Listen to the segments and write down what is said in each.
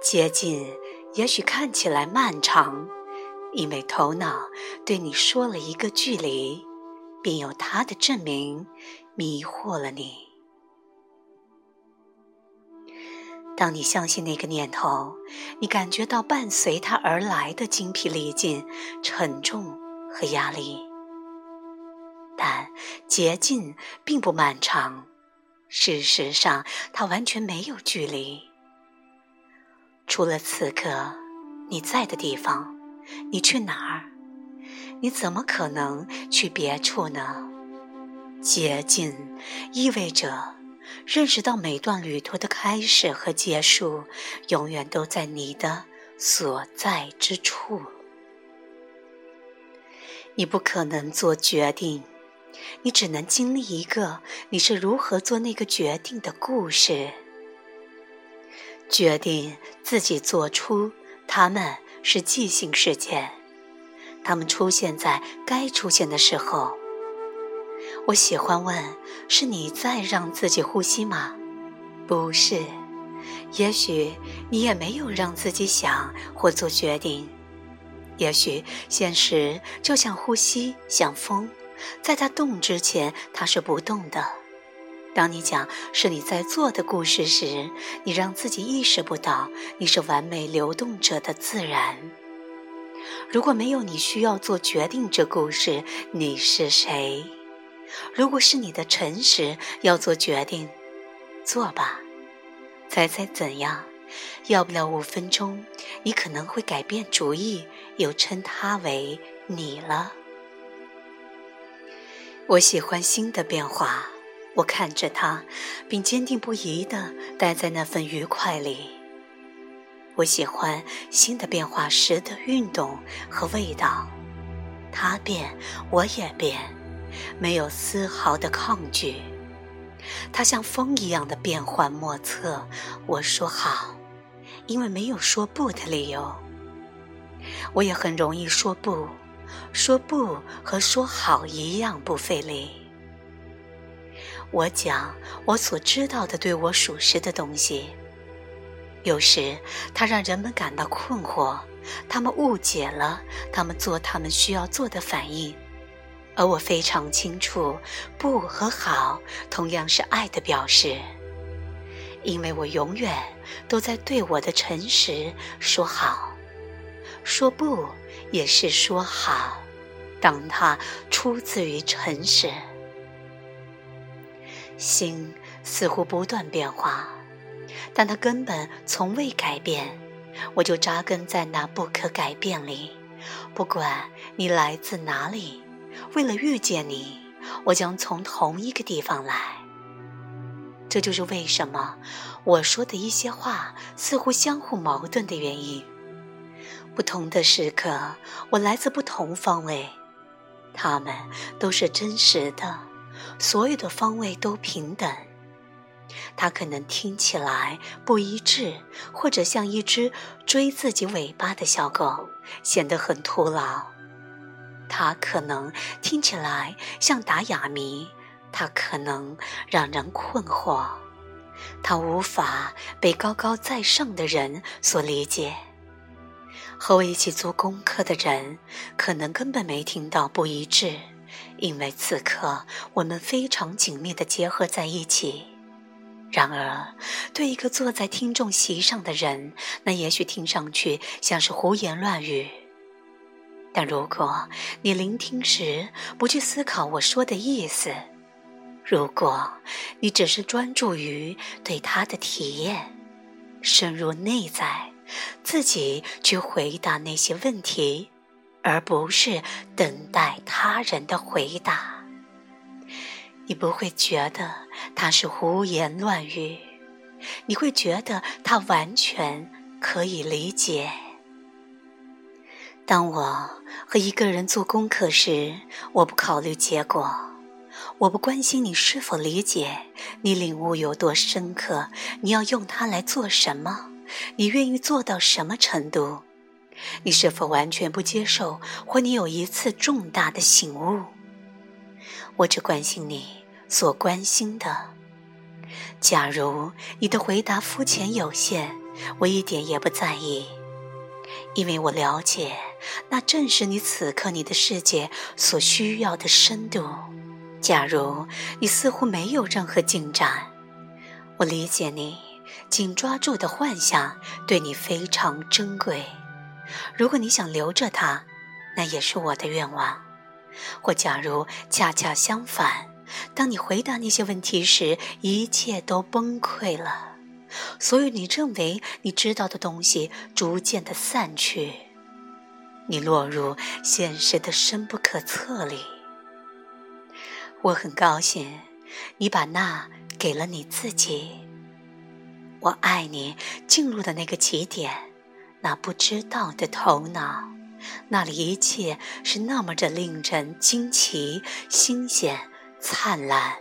接近也许看起来漫长，因为头脑对你说了一个距离，并有它的证明，迷惑了你。当你相信那个念头，你感觉到伴随它而来的精疲力尽、沉重和压力。但捷径并不漫长，事实上，它完全没有距离。除了此刻你在的地方，你去哪儿？你怎么可能去别处呢？捷径意味着。认识到每段旅途的开始和结束，永远都在你的所在之处。你不可能做决定，你只能经历一个你是如何做那个决定的故事。决定自己做出，他们是即兴事件，他们出现在该出现的时候。我喜欢问：是你在让自己呼吸吗？不是，也许你也没有让自己想或做决定。也许现实就像呼吸，像风，在它动之前，它是不动的。当你讲是你在做的故事时，你让自己意识不到你是完美流动者的自然。如果没有你需要做决定这故事，你是谁？如果是你的诚实要做决定，做吧。猜猜怎样？要不了五分钟，你可能会改变主意，又称它为你了。我喜欢新的变化，我看着他，并坚定不移地待在那份愉快里。我喜欢新的变化时的运动和味道，他变，我也变。没有丝毫的抗拒，他像风一样的变幻莫测。我说好，因为没有说不的理由。我也很容易说不，说不和说好一样不费力。我讲我所知道的对我属实的东西，有时它让人们感到困惑，他们误解了，他们做他们需要做的反应。而我非常清楚，不和好同样是爱的表示，因为我永远都在对我的诚实说好，说不也是说好，当它出自于诚实。心似乎不断变化，但它根本从未改变，我就扎根在那不可改变里，不管你来自哪里。为了遇见你，我将从同一个地方来。这就是为什么我说的一些话似乎相互矛盾的原因。不同的时刻，我来自不同方位，他们都是真实的，所有的方位都平等。它可能听起来不一致，或者像一只追自己尾巴的小狗，显得很徒劳。它可能听起来像打哑谜，它可能让人困惑，它无法被高高在上的人所理解。和我一起做功课的人可能根本没听到不一致，因为此刻我们非常紧密地结合在一起。然而，对一个坐在听众席上的人，那也许听上去像是胡言乱语。但如果你聆听时不去思考我说的意思，如果你只是专注于对他的体验，深入内在，自己去回答那些问题，而不是等待他人的回答，你不会觉得他是胡言乱语，你会觉得他完全可以理解。当我和一个人做功课时，我不考虑结果，我不关心你是否理解，你领悟有多深刻，你要用它来做什么，你愿意做到什么程度，你是否完全不接受，或你有一次重大的醒悟。我只关心你所关心的。假如你的回答肤浅有限，我一点也不在意，因为我了解，那正是你此刻你的世界所需要的深度。假如你似乎没有任何进展，我理解你紧抓住的幻想对你非常珍贵。如果你想留着它，那也是我的愿望。或假如恰恰相反，当你回答那些问题时，一切都崩溃了，所有你认为你知道的东西逐渐的散去，你落入现实的深不可测里。我很高兴，你把那给了你自己。我爱你进入的那个起点，那不知道的头脑。那里一切是那么的令人惊奇、新鲜、灿烂。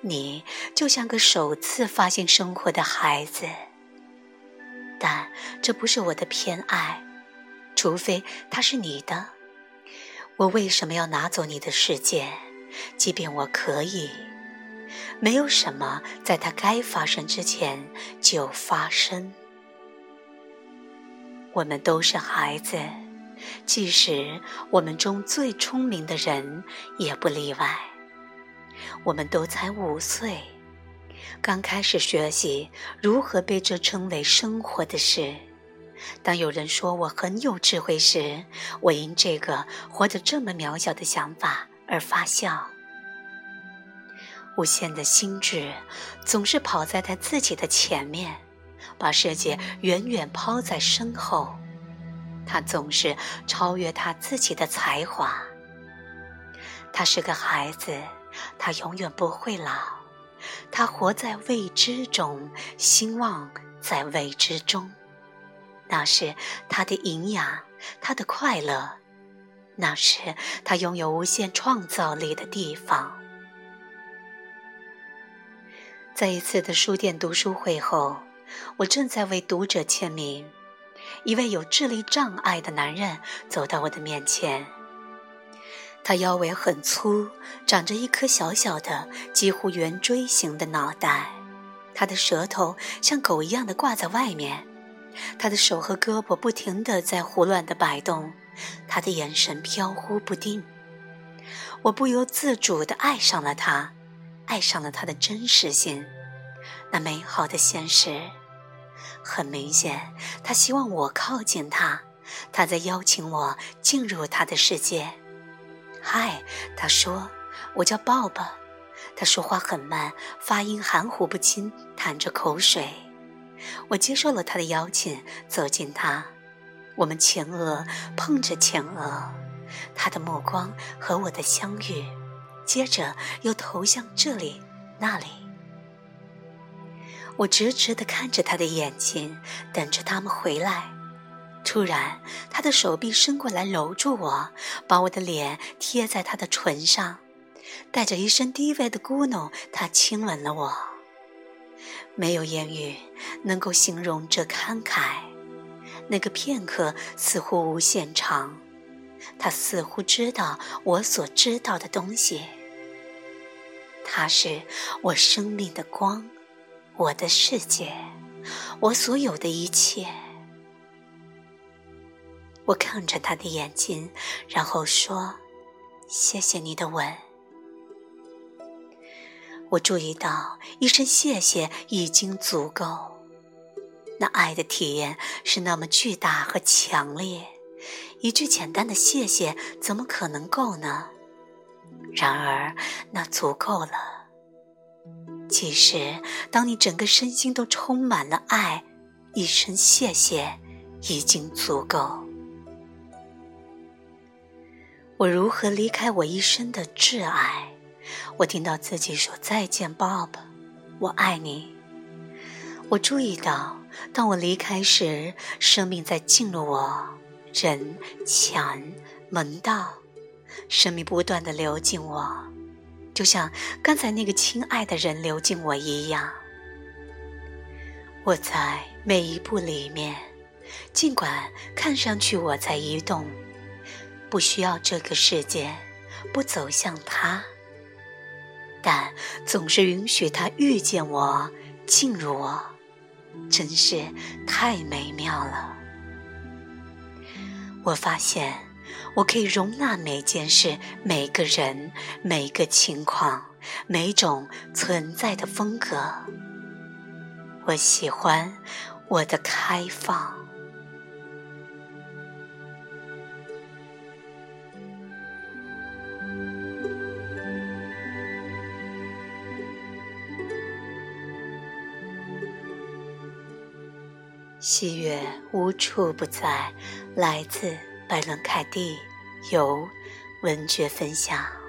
你就像个首次发现生活的孩子，但这不是我的偏爱，除非它是你的。我为什么要拿走你的世界？即便我可以，没有什么在它该发生之前就发生。我们都是孩子。即使我们中最聪明的人也不例外，我们都才五岁，刚开始学习如何被这称为生活的事。当有人说我很有智慧时，我因这个活得这么渺小的想法而发笑。无限的心智总是跑在他自己的前面，把世界远远抛在身后。他总是超越他自己的才华。他是个孩子，他永远不会老。他活在未知中，兴旺在未知中。那是他的营养，他的快乐，那是他拥有无限创造力的地方。在一次的书店读书会后，我正在为读者签名。一位有智力障碍的男人走到我的面前。他腰围很粗，长着一颗小小的、几乎圆锥形的脑袋。他的舌头像狗一样的挂在外面。他的手和胳膊不停地在胡乱地摆动。他的眼神飘忽不定。我不由自主地爱上了他，爱上了他的真实性，那美好的现实。很明显，他希望我靠近他，他在邀请我进入他的世界。嗨，他说，我叫鲍勃。他说话很慢，发音含糊不清，淌着口水。我接受了他的邀请，走近他。我们前额碰着前额，他的目光和我的相遇，接着又投向这里那里。我直直地看着他的眼睛，等着他们回来。突然，他的手臂伸过来搂住我，把我的脸贴在他的唇上，带着一声低微的咕哝，他亲吻了我。没有言语能够形容这慷慨。那个片刻似乎无限长，他似乎知道我所知道的东西。他是我生命的光。我的世界，我所有的一切。我看着他的眼睛，然后说：“谢谢你的吻。”我注意到一声谢谢已经足够。那爱的体验是那么巨大和强烈，一句简单的谢谢怎么可能够呢？然而，那足够了。其实，当你整个身心都充满了爱，一声谢谢已经足够。我如何离开我一生的挚爱？我听到自己说再见，Bob，我爱你。我注意到，当我离开时，生命在进入我，人、墙、门道，生命不断的流进我。就像刚才那个亲爱的人流进我一样，我在每一步里面，尽管看上去我在移动，不需要这个世界，不走向它，但总是允许他遇见我，进入我，真是太美妙了。我发现，我可以容纳每件事、每个人、每个情况、每种存在的风格。我喜欢我的开放。喜悦无处不在，来自拜伦凯蒂，由文觉分享。